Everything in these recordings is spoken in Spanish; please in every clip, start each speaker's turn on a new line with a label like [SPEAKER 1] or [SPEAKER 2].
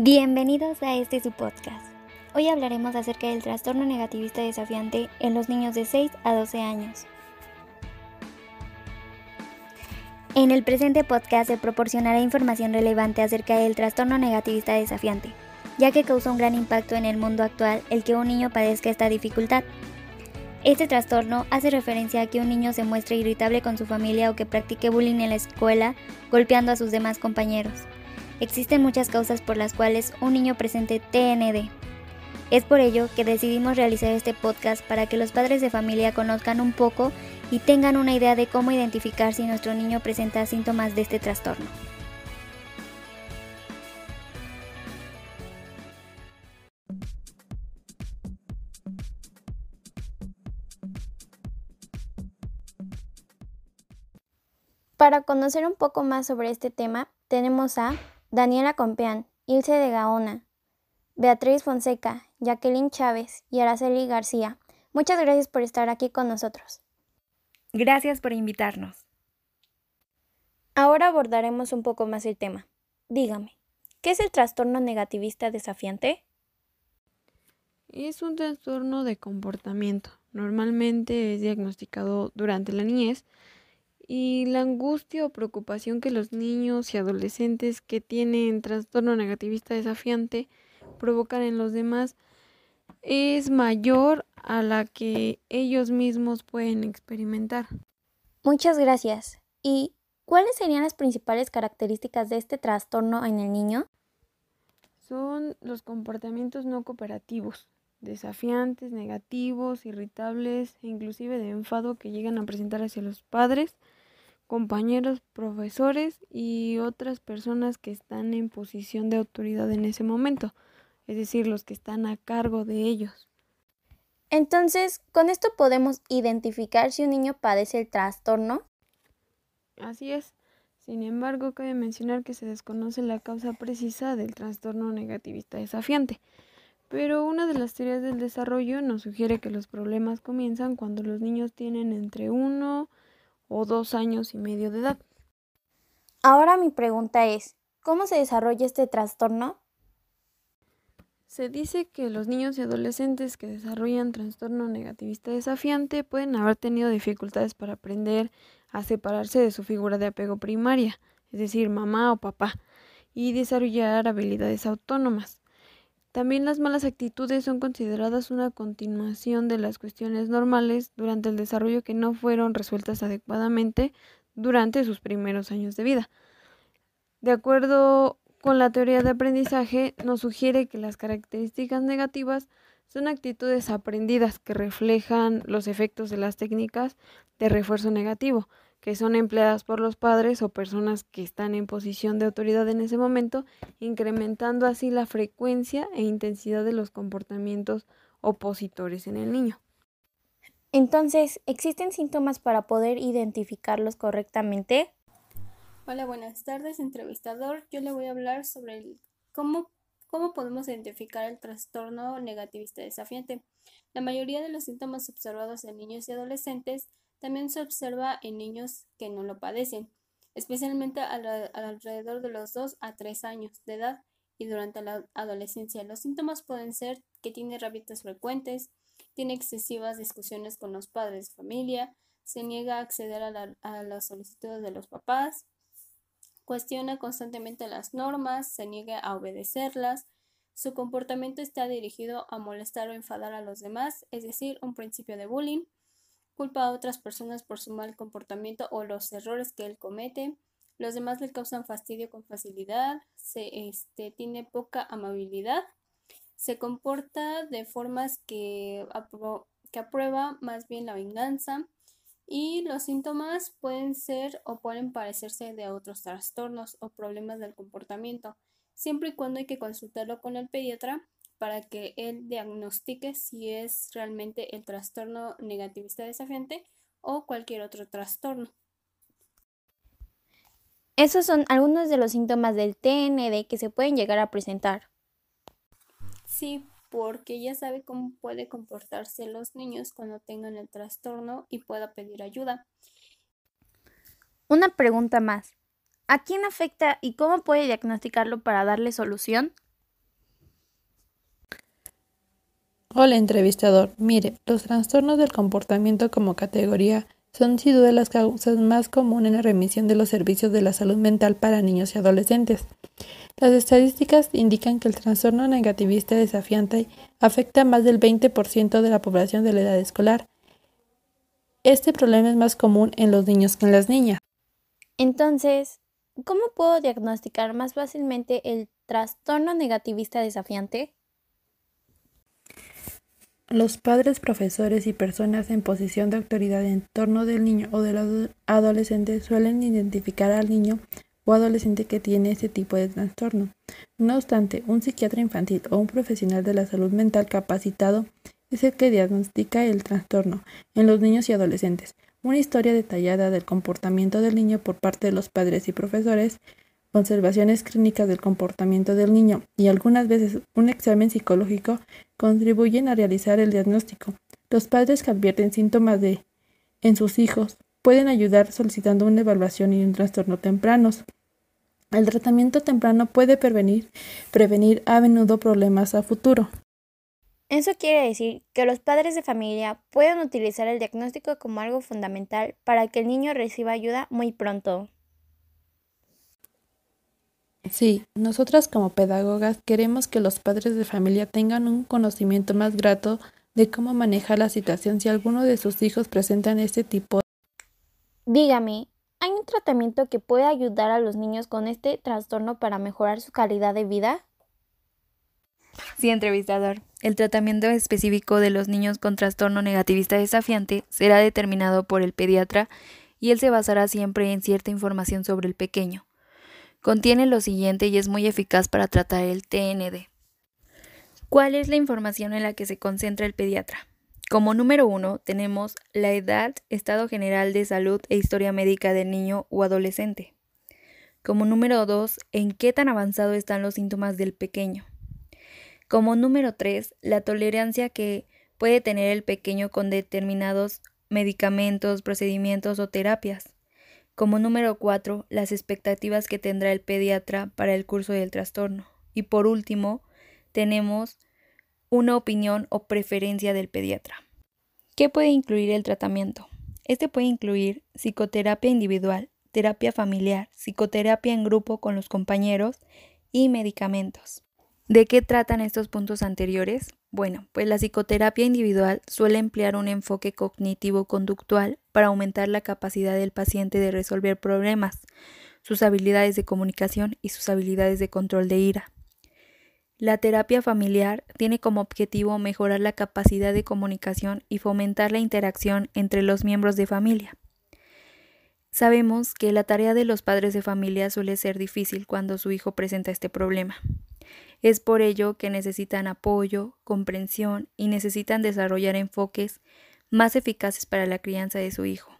[SPEAKER 1] Bienvenidos a este su podcast. Hoy hablaremos acerca del trastorno negativista desafiante en los niños de 6 a 12 años. En el presente podcast se proporcionará información relevante acerca del trastorno negativista desafiante, ya que causa un gran impacto en el mundo actual el que un niño padezca esta dificultad. Este trastorno hace referencia a que un niño se muestre irritable con su familia o que practique bullying en la escuela, golpeando a sus demás compañeros. Existen muchas causas por las cuales un niño presente TND. Es por ello que decidimos realizar este podcast para que los padres de familia conozcan un poco y tengan una idea de cómo identificar si nuestro niño presenta síntomas de este trastorno. Para conocer un poco más sobre este tema, tenemos a Daniela Compeán, Ilse de Gaona, Beatriz Fonseca, Jacqueline Chávez y Araceli García. Muchas gracias por estar aquí con nosotros.
[SPEAKER 2] Gracias por invitarnos.
[SPEAKER 1] Ahora abordaremos un poco más el tema. Dígame, ¿qué es el trastorno negativista desafiante?
[SPEAKER 3] Es un trastorno de comportamiento. Normalmente es diagnosticado durante la niñez y la angustia o preocupación que los niños y adolescentes que tienen trastorno negativista desafiante provocan en los demás es mayor a la que ellos mismos pueden experimentar.
[SPEAKER 1] Muchas gracias. ¿Y cuáles serían las principales características de este trastorno en el niño?
[SPEAKER 3] Son los comportamientos no cooperativos, desafiantes, negativos, irritables e inclusive de enfado que llegan a presentar hacia los padres, compañeros, profesores y otras personas que están en posición de autoridad en ese momento, es decir, los que están a cargo de ellos.
[SPEAKER 1] Entonces, ¿con esto podemos identificar si un niño padece el trastorno?
[SPEAKER 3] Así es. Sin embargo, cabe mencionar que se desconoce la causa precisa del trastorno negativista desafiante. Pero una de las teorías del desarrollo nos sugiere que los problemas comienzan cuando los niños tienen entre uno o dos años y medio de edad.
[SPEAKER 1] Ahora mi pregunta es, ¿cómo se desarrolla este trastorno?
[SPEAKER 3] Se dice que los niños y adolescentes que desarrollan trastorno negativista desafiante pueden haber tenido dificultades para aprender a separarse de su figura de apego primaria, es decir, mamá o papá, y desarrollar habilidades autónomas. También las malas actitudes son consideradas una continuación de las cuestiones normales durante el desarrollo que no fueron resueltas adecuadamente durante sus primeros años de vida. De acuerdo con la teoría de aprendizaje, nos sugiere que las características negativas son actitudes aprendidas que reflejan los efectos de las técnicas de refuerzo negativo, que son empleadas por los padres o personas que están en posición de autoridad en ese momento, incrementando así la frecuencia e intensidad de los comportamientos opositores en el niño.
[SPEAKER 1] Entonces, ¿existen síntomas para poder identificarlos correctamente?
[SPEAKER 4] Hola, buenas tardes, entrevistador. Yo le voy a hablar sobre cómo, cómo podemos identificar el trastorno negativista desafiante. La mayoría de los síntomas observados en niños y adolescentes también se observa en niños que no lo padecen, especialmente alrededor de los 2 a 3 años de edad y durante la adolescencia. Los síntomas pueden ser que tiene rabietas frecuentes, tiene excesivas discusiones con los padres de familia, se niega a acceder a, a las solicitudes de los papás, cuestiona constantemente las normas, se niega a obedecerlas, su comportamiento está dirigido a molestar o enfadar a los demás, es decir, un principio de bullying, culpa a otras personas por su mal comportamiento o los errores que él comete. Los demás le causan fastidio con facilidad, se este, tiene poca amabilidad, se comporta de formas que, que aprueba más bien la venganza y los síntomas pueden ser o pueden parecerse de otros trastornos o problemas del comportamiento, siempre y cuando hay que consultarlo con el pediatra para que él diagnostique si es realmente el trastorno negativista desafiante o cualquier otro trastorno.
[SPEAKER 1] Esos son algunos de los síntomas del TND que se pueden llegar a presentar.
[SPEAKER 4] Sí, porque ya sabe cómo puede comportarse los niños cuando tengan el trastorno y pueda pedir ayuda.
[SPEAKER 1] Una pregunta más. ¿A quién afecta y cómo puede diagnosticarlo para darle solución?
[SPEAKER 5] Hola entrevistador, mire, los trastornos del comportamiento como categoría son sin duda las causas más comunes en la remisión de los servicios de la salud mental para niños y adolescentes. Las estadísticas indican que el trastorno negativista desafiante afecta a más del 20% de la población de la edad escolar. Este problema es más común en los niños que en las niñas.
[SPEAKER 1] Entonces, ¿cómo puedo diagnosticar más fácilmente el trastorno negativista desafiante?
[SPEAKER 5] Los padres, profesores y personas en posición de autoridad en torno del niño o del adolescente suelen identificar al niño o adolescente que tiene este tipo de trastorno. No obstante, un psiquiatra infantil o un profesional de la salud mental capacitado es el que diagnostica el trastorno en los niños y adolescentes. Una historia detallada del comportamiento del niño por parte de los padres y profesores observaciones clínicas del comportamiento del niño y algunas veces un examen psicológico contribuyen a realizar el diagnóstico. Los padres que advierten síntomas de en sus hijos pueden ayudar solicitando una evaluación y un trastorno tempranos. El tratamiento temprano puede prevenir, prevenir a menudo problemas a futuro.
[SPEAKER 1] Eso quiere decir que los padres de familia pueden utilizar el diagnóstico como algo fundamental para que el niño reciba ayuda muy pronto.
[SPEAKER 5] Sí, nosotras como pedagogas queremos que los padres de familia tengan un conocimiento más grato de cómo manejar la situación si alguno de sus hijos presentan este tipo.
[SPEAKER 1] Dígame, ¿hay un tratamiento que puede ayudar a los niños con este trastorno para mejorar su calidad de vida?
[SPEAKER 2] Sí, entrevistador. El tratamiento específico de los niños con trastorno negativista desafiante será determinado por el pediatra y él se basará siempre en cierta información sobre el pequeño. Contiene lo siguiente y es muy eficaz para tratar el TND. ¿Cuál es la información en la que se concentra el pediatra? Como número uno, tenemos la edad, estado general de salud e historia médica del niño o adolescente. Como número dos, en qué tan avanzado están los síntomas del pequeño. Como número tres, la tolerancia que puede tener el pequeño con determinados medicamentos, procedimientos o terapias. Como número cuatro, las expectativas que tendrá el pediatra para el curso del trastorno. Y por último, tenemos una opinión o preferencia del pediatra. ¿Qué puede incluir el tratamiento? Este puede incluir psicoterapia individual, terapia familiar, psicoterapia en grupo con los compañeros y medicamentos. ¿De qué tratan estos puntos anteriores? Bueno, pues la psicoterapia individual suele emplear un enfoque cognitivo-conductual para aumentar la capacidad del paciente de resolver problemas, sus habilidades de comunicación y sus habilidades de control de ira. La terapia familiar tiene como objetivo mejorar la capacidad de comunicación y fomentar la interacción entre los miembros de familia. Sabemos que la tarea de los padres de familia suele ser difícil cuando su hijo presenta este problema. Es por ello que necesitan apoyo, comprensión y necesitan desarrollar enfoques más eficaces para la crianza de su hijo.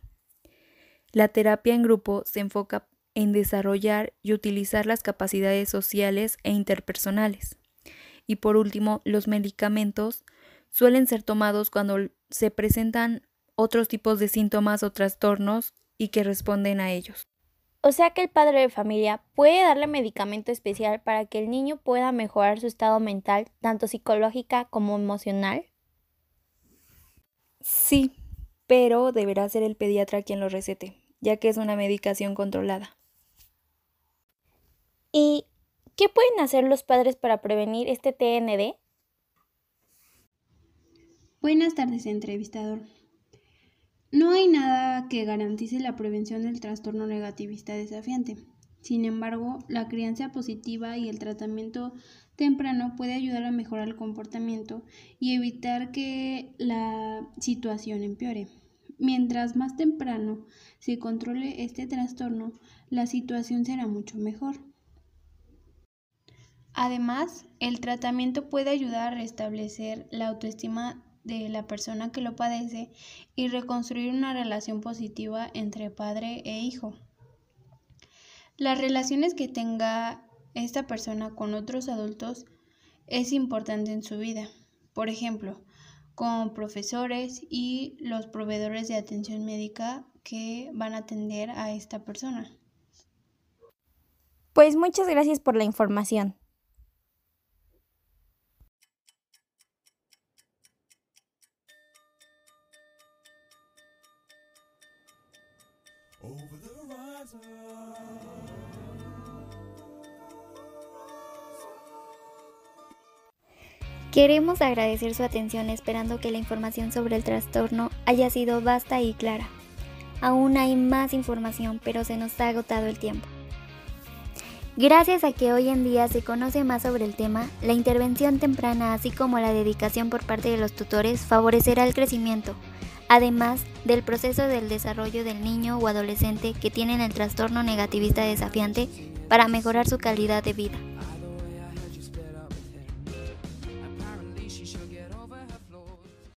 [SPEAKER 2] La terapia en grupo se enfoca en desarrollar y utilizar las capacidades sociales e interpersonales. Y por último, los medicamentos suelen ser tomados cuando se presentan otros tipos de síntomas o trastornos y que responden a ellos.
[SPEAKER 1] O sea que el padre de familia puede darle medicamento especial para que el niño pueda mejorar su estado mental, tanto psicológica como emocional.
[SPEAKER 2] Sí, pero deberá ser el pediatra quien lo recete, ya que es una medicación controlada.
[SPEAKER 1] ¿Y qué pueden hacer los padres para prevenir este TND?
[SPEAKER 6] Buenas tardes, entrevistador. No hay nada que garantice la prevención del trastorno negativista desafiante. Sin embargo, la crianza positiva y el tratamiento temprano puede ayudar a mejorar el comportamiento y evitar que la situación empeore. Mientras más temprano se controle este trastorno, la situación será mucho mejor. Además, el tratamiento puede ayudar a restablecer la autoestima de la persona que lo padece y reconstruir una relación positiva entre padre e hijo. Las relaciones que tenga esta persona con otros adultos es importante en su vida. Por ejemplo, con profesores y los proveedores de atención médica que van a atender a esta persona.
[SPEAKER 1] Pues muchas gracias por la información.
[SPEAKER 7] Queremos agradecer su atención esperando que la información sobre el trastorno haya sido vasta y clara. Aún hay más información, pero se nos ha agotado el tiempo. Gracias a que hoy en día se conoce más sobre el tema, la intervención temprana así como la dedicación por parte de los tutores favorecerá el crecimiento, además del proceso del desarrollo del niño o adolescente que tienen el trastorno negativista desafiante para mejorar su calidad de vida.